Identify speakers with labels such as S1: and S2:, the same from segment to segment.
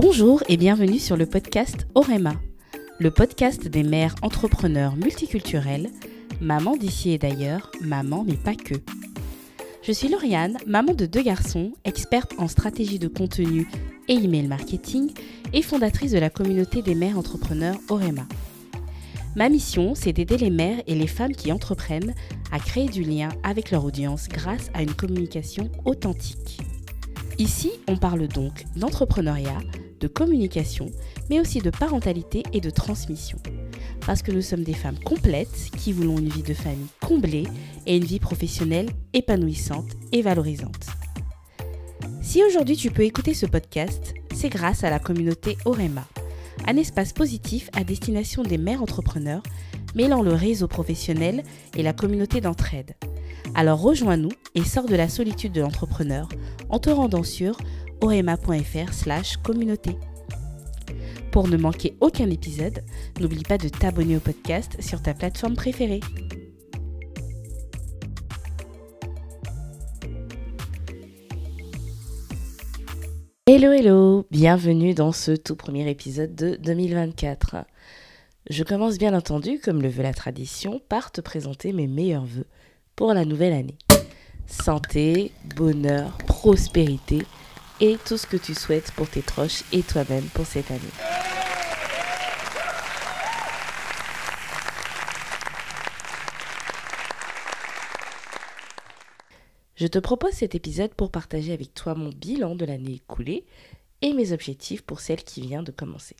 S1: Bonjour et bienvenue sur le podcast Orema, le podcast des mères entrepreneurs multiculturelles, maman d'ici et d'ailleurs, maman mais pas que. Je suis Lauriane, maman de deux garçons, experte en stratégie de contenu et email marketing et fondatrice de la communauté des mères entrepreneurs Orema. Ma mission, c'est d'aider les mères et les femmes qui entreprennent à créer du lien avec leur audience grâce à une communication authentique. Ici, on parle donc d'entrepreneuriat, de communication, mais aussi de parentalité et de transmission. Parce que nous sommes des femmes complètes qui voulons une vie de famille comblée et une vie professionnelle épanouissante et valorisante. Si aujourd'hui tu peux écouter ce podcast, c'est grâce à la communauté Orema, un espace positif à destination des mères entrepreneurs mêlant le réseau professionnel et la communauté d'entraide. Alors rejoins-nous et sors de la solitude de l'entrepreneur en te rendant sur orema.fr slash communauté. Pour ne manquer aucun épisode, n'oublie pas de t'abonner au podcast sur ta plateforme préférée. Hello hello, bienvenue dans ce tout premier épisode de 2024. Je commence bien entendu, comme le veut la tradition, par te présenter mes meilleurs voeux pour la nouvelle année. Santé, bonheur, prospérité et tout ce que tu souhaites pour tes proches et toi-même pour cette année. Je te propose cet épisode pour partager avec toi mon bilan de l'année écoulée et mes objectifs pour celle qui vient de commencer.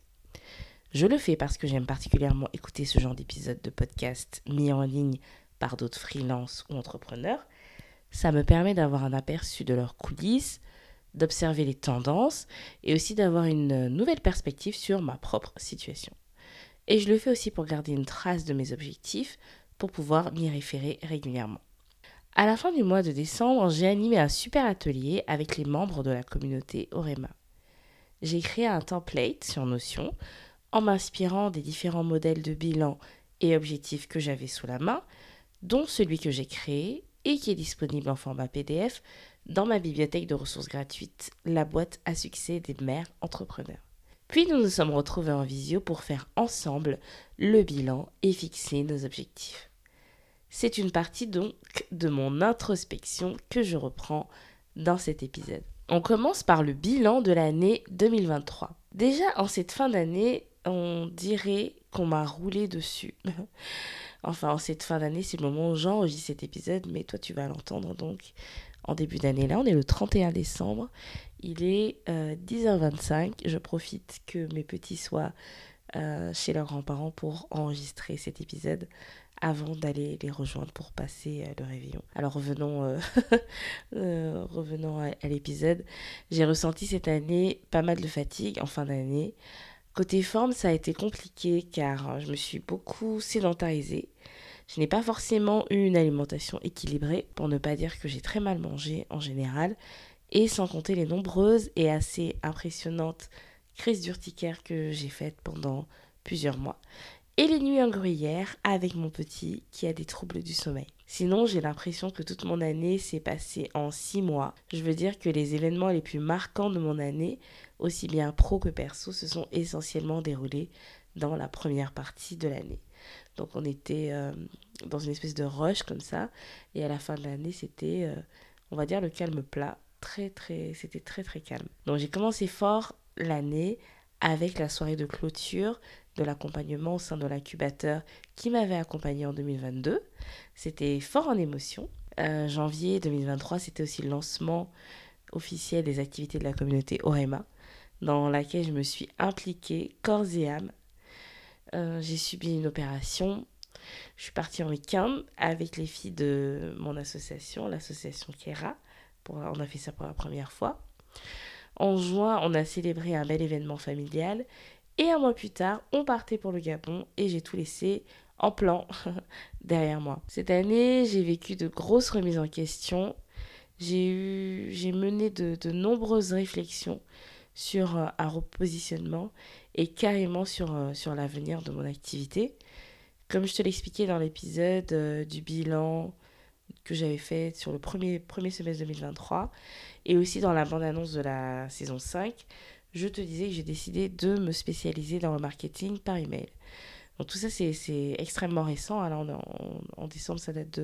S1: Je le fais parce que j'aime particulièrement écouter ce genre d'épisode de podcast mis en ligne par d'autres freelances ou entrepreneurs. Ça me permet d'avoir un aperçu de leurs coulisses, d'observer les tendances et aussi d'avoir une nouvelle perspective sur ma propre situation. Et je le fais aussi pour garder une trace de mes objectifs pour pouvoir m'y référer régulièrement. À la fin du mois de décembre, j'ai animé un super atelier avec les membres de la communauté Orema. J'ai créé un template sur Notion en m'inspirant des différents modèles de bilan et objectifs que j'avais sous la main, dont celui que j'ai créé et qui est disponible en format PDF dans ma bibliothèque de ressources gratuites, la boîte à succès des mères entrepreneurs. Puis nous nous sommes retrouvés en visio pour faire ensemble le bilan et fixer nos objectifs. C'est une partie donc de mon introspection que je reprends dans cet épisode. On commence par le bilan de l'année 2023. Déjà en cette fin d'année, on dirait qu'on m'a roulé dessus. enfin, en cette fin d'année, c'est le moment où j'enregistre cet épisode, mais toi tu vas l'entendre donc en début d'année. Là, on est le 31 décembre. Il est 10h25. Euh, je profite que mes petits soient euh, chez leurs grands-parents pour enregistrer cet épisode avant d'aller les rejoindre pour passer euh, le réveillon. Alors revenons, revenons à, l'épisode. J'ai ressenti cette année pas mal de fatigue en fin d'année. Côté forme, ça a été compliqué car je me suis beaucoup sédentarisée. Je n'ai pas forcément eu une alimentation équilibrée, pour ne pas dire que j'ai très mal mangé en général, et sans compter les nombreuses et assez impressionnantes crises d'urticaire que j'ai faites pendant plusieurs mois et les nuits en gruyère avec mon petit qui a des troubles du sommeil. Sinon, j'ai l'impression que toute mon année s'est passée en six mois. Je veux dire que les événements les plus marquants de mon année, aussi bien pro que perso, se sont essentiellement déroulés dans la première partie de l'année. Donc on était euh, dans une espèce de rush comme ça, et à la fin de l'année, c'était, euh, on va dire, le calme plat. Très très, c'était très très calme. Donc j'ai commencé fort l'année avec la soirée de clôture de l'accompagnement au sein de l'incubateur qui m'avait accompagné en 2022. C'était fort en émotion. Euh, janvier 2023, c'était aussi le lancement officiel des activités de la communauté OREMA, dans laquelle je me suis impliquée corps et âme. Euh, j'ai subi une opération. Je suis partie en week-end avec les filles de mon association, l'association Kera. Pour, on a fait ça pour la première fois. En juin, on a célébré un bel événement familial et un mois plus tard, on partait pour le Gabon et j'ai tout laissé en plan derrière moi. Cette année, j'ai vécu de grosses remises en question. J'ai eu, j'ai mené de, nombreuses réflexions sur euh, un repositionnement et carrément sur, euh, sur l'avenir de mon activité. Comme je te l'expliquais dans l'épisode euh, du bilan que j'avais fait sur le premier, premier semestre 2023 et aussi dans la bande-annonce de la saison 5, je te disais que j'ai décidé de me spécialiser dans le marketing par email. Donc tout ça, c'est extrêmement récent. Alors on en, décembre, ça date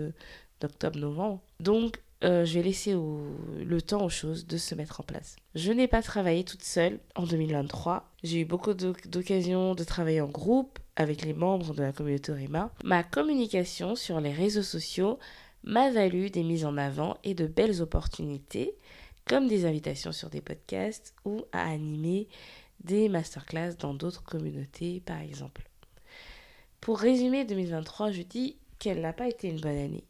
S1: d'octobre-novembre. Donc euh, je vais laisser le temps aux choses de se mettre en place. Je n'ai pas travaillé toute seule en 2023. J'ai eu beaucoup d'occasions de travailler en groupe avec les membres de la communauté REMA. Ma communication sur les réseaux sociaux m'a valu des mises en avant et de belles opportunités, comme des invitations sur des podcasts ou à animer des masterclass dans d'autres communautés, par exemple. Pour résumer 2023, je dis qu'elle n'a pas été une bonne année.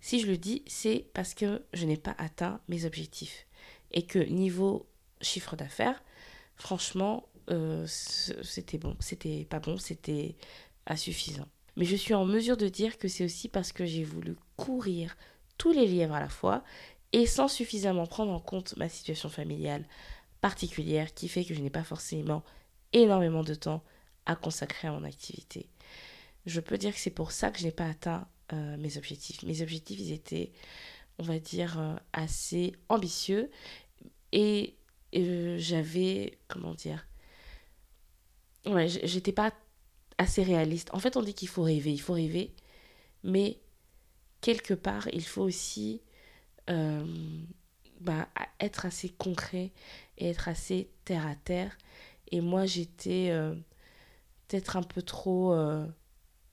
S1: Si je le dis, c'est parce que je n'ai pas atteint mes objectifs. Et que niveau chiffre d'affaires, franchement, euh, c'était bon. C'était pas bon, c'était insuffisant. Mais je suis en mesure de dire que c'est aussi parce que j'ai voulu courir tous les lièvres à la fois et sans suffisamment prendre en compte ma situation familiale particulière qui fait que je n'ai pas forcément énormément de temps à consacrer à mon activité. Je peux dire que c'est pour ça que je n'ai pas atteint euh, mes objectifs. Mes objectifs, ils étaient, on va dire, euh, assez ambitieux et, euh, j'avais, comment dire, ouais, j'étais pas assez réaliste. En fait, on dit qu'il faut rêver, il faut rêver, mais quelque part, il faut aussi bah, être assez concret et être assez terre à terre. Et moi, j'étais peut-être un peu trop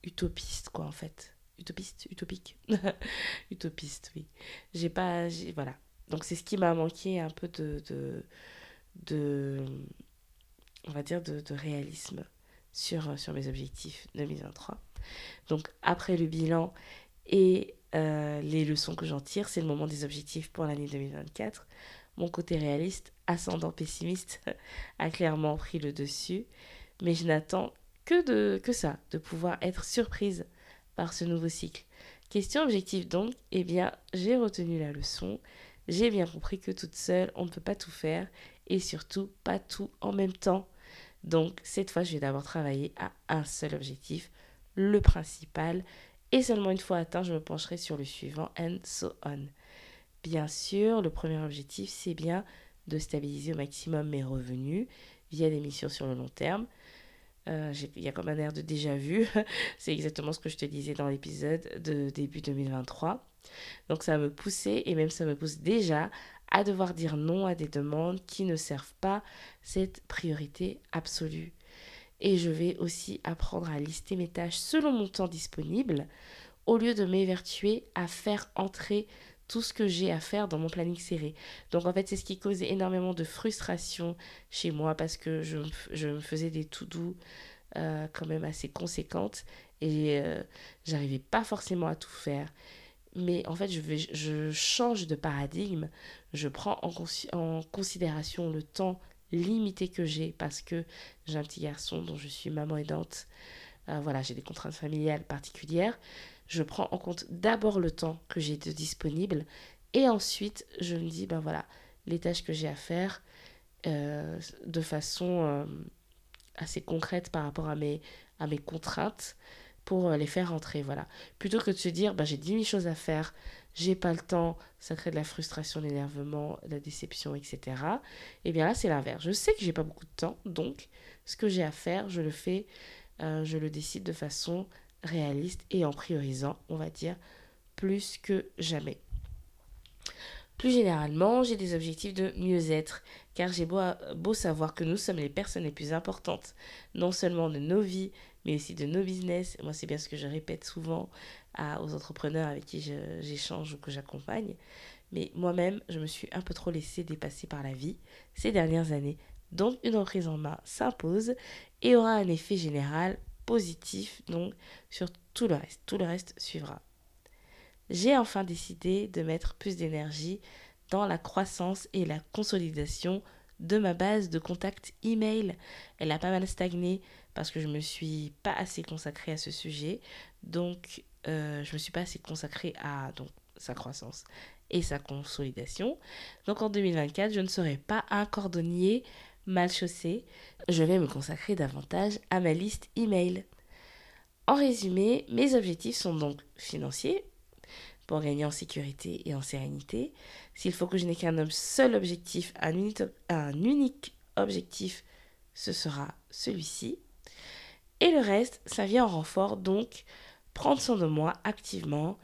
S1: utopiste, quoi, en fait utopiste, utopique? utopiste, oui. J'ai pas. Voilà. Donc c'est ce qui m'a manqué un peu de, de, de, on va dire, de réalisme sur, sur mes objectifs 2023. Donc après le bilan et euh, les leçons que j'en tire, c'est le moment des objectifs pour l'année 2024. Mon côté réaliste, ascendant pessimiste, a clairement pris le dessus. Mais je n'attends que, de, que ça, de pouvoir être surprise par ce nouveau cycle. Question objective donc, eh bien, j'ai retenu la leçon, j'ai bien compris que toute seule, on ne peut pas tout faire et surtout pas tout en même temps. Donc, cette fois, je vais d'abord travailler à un seul objectif, le principal, et seulement une fois atteint, je me pencherai sur le suivant, and so on. Bien sûr, le premier objectif, c'est bien de stabiliser au maximum mes revenus via des missions sur le long terme. Euh, il y a comme un air de déjà vu. c'est exactement ce que je te disais dans l'épisode de début 2023. Donc ça me poussait et même ça me pousse déjà à devoir dire non à des demandes qui ne servent pas cette priorité absolue. Et je vais aussi apprendre à lister mes tâches selon mon temps disponible au lieu de m'évertuer à faire entrer tout ce que j'ai à faire dans mon planning serré. Donc en fait, c'est ce qui causait énormément de frustration chez moi parce que je, me faisais des tout doux euh, quand même assez conséquentes et euh, j'arrivais pas forcément à tout faire. Mais en fait, je, change de paradigme. Je prends en, considération le temps limité que j'ai parce que j'ai un petit garçon dont je suis maman aidante. Euh, voilà, j'ai des contraintes familiales particulières je prends en compte d'abord le temps que j'ai de disponible et ensuite je me dis, ben voilà, les tâches que j'ai à faire euh, de façon euh, assez concrète par rapport à mes contraintes pour euh, les faire rentrer, voilà. Plutôt que de se dire, ben, j'ai 10 000 choses à faire, j'ai pas le temps, ça crée de la frustration, l'énervement, la déception, etc. Et eh bien là, c'est l'inverse. Je sais que j'ai pas beaucoup de temps, donc ce que j'ai à faire, je le fais, je le décide de façon réaliste et en priorisant, on va dire, plus que jamais. Plus généralement, j'ai des objectifs de mieux-être, car j'ai beau, beau, savoir que nous sommes les personnes les plus importantes, non seulement de nos vies, mais aussi de nos business. Moi, c'est bien ce que je répète souvent aux entrepreneurs avec qui j'échange ou que j'accompagne. Mais moi-même, je me suis un peu trop laissée dépasser par la vie ces dernières années. Donc, une reprise en main s'impose et aura un effet général positif donc sur tout le reste. Tout le reste suivra. J'ai enfin décidé de mettre plus d'énergie dans la croissance et la consolidation de ma base de contact email. Elle a pas mal stagné parce que je me suis pas assez consacrée à ce sujet. Donc, euh, je me suis pas assez consacrée à sa croissance et sa consolidation. Donc, en 2024, je ne serai pas un cordonnier mal chaussé, je vais me consacrer davantage à ma liste email. En résumé, mes objectifs sont donc financiers, pour gagner en sécurité et en sérénité. S'il faut que je n'ai qu'un seul objectif, un un unique objectif, ce sera celui-ci. Et le reste, ça vient en renfort, donc prendre soin de moi activement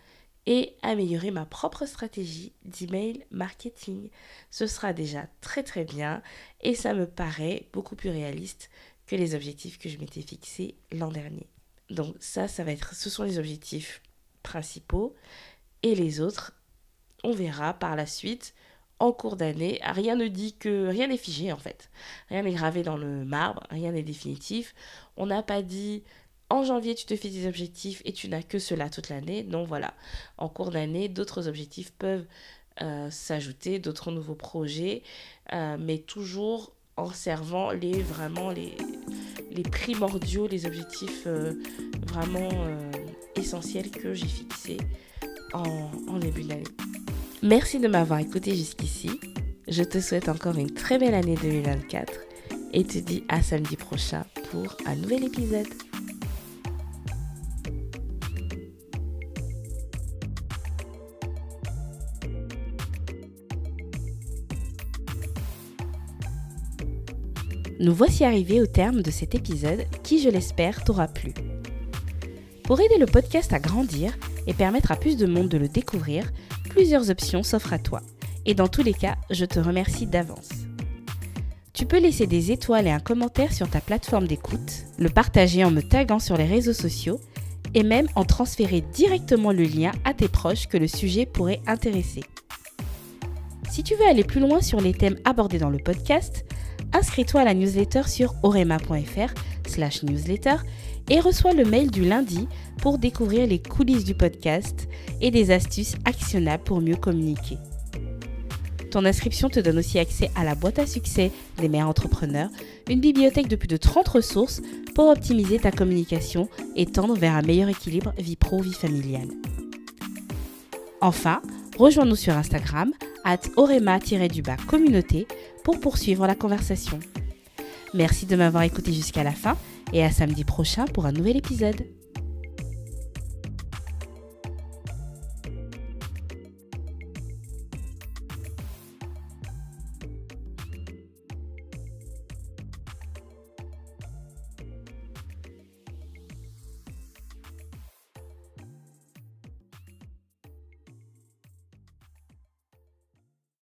S1: et améliorer ma propre stratégie d'email marketing. Ce sera déjà très très bien et ça me paraît beaucoup plus réaliste que les objectifs que je m'étais fixés l'an dernier. Donc ça, ça va être, ce sont les objectifs principaux et les autres, on verra par la suite en cours d'année. Rien ne dit que rien n'est figé en fait. Rien n'est gravé dans le marbre, rien n'est définitif. On n'a pas dit en janvier tu te fais des objectifs et tu n'as que cela toute l'année. Non, voilà. En cours d'année, d'autres objectifs peuvent euh, s'ajouter, d'autres nouveaux projets, euh, mais toujours en servant les vraiment les, primordiaux, les objectifs euh, vraiment essentiels que j'ai fixés en, en début. Merci de m'avoir écouté jusqu'ici. Je te souhaite encore une très belle année 2024 et te dis à samedi prochain pour un nouvel épisode. Nous voici arrivés au terme de cet épisode qui, je l'espère, t'aura plu. Pour aider le podcast à grandir et permettre à plus de monde de le découvrir, plusieurs options s'offrent à toi. Et dans tous les cas, je te remercie d'avance. Tu peux laisser des étoiles et un commentaire sur ta plateforme d'écoute, le partager en me taguant sur les réseaux sociaux et même en transférer directement le lien à tes proches que le sujet pourrait intéresser. Si tu veux aller plus loin sur les thèmes abordés dans le podcast, inscris-toi à la newsletter sur orema.fr slash newsletter et reçois le mail du lundi pour découvrir les coulisses du podcast et des astuces actionnables pour mieux communiquer. Ton inscription te donne aussi accès à la boîte à succès des mères entrepreneurs, une bibliothèque de plus de 30 ressources pour optimiser ta communication et tendre vers un meilleur équilibre vie pro-vie familiale. Enfin, rejoins-nous sur Instagram, at orema-du-bas communauté pour poursuivre la conversation. Merci de m'avoir écouté jusqu'à la fin et à samedi prochain pour un nouvel épisode.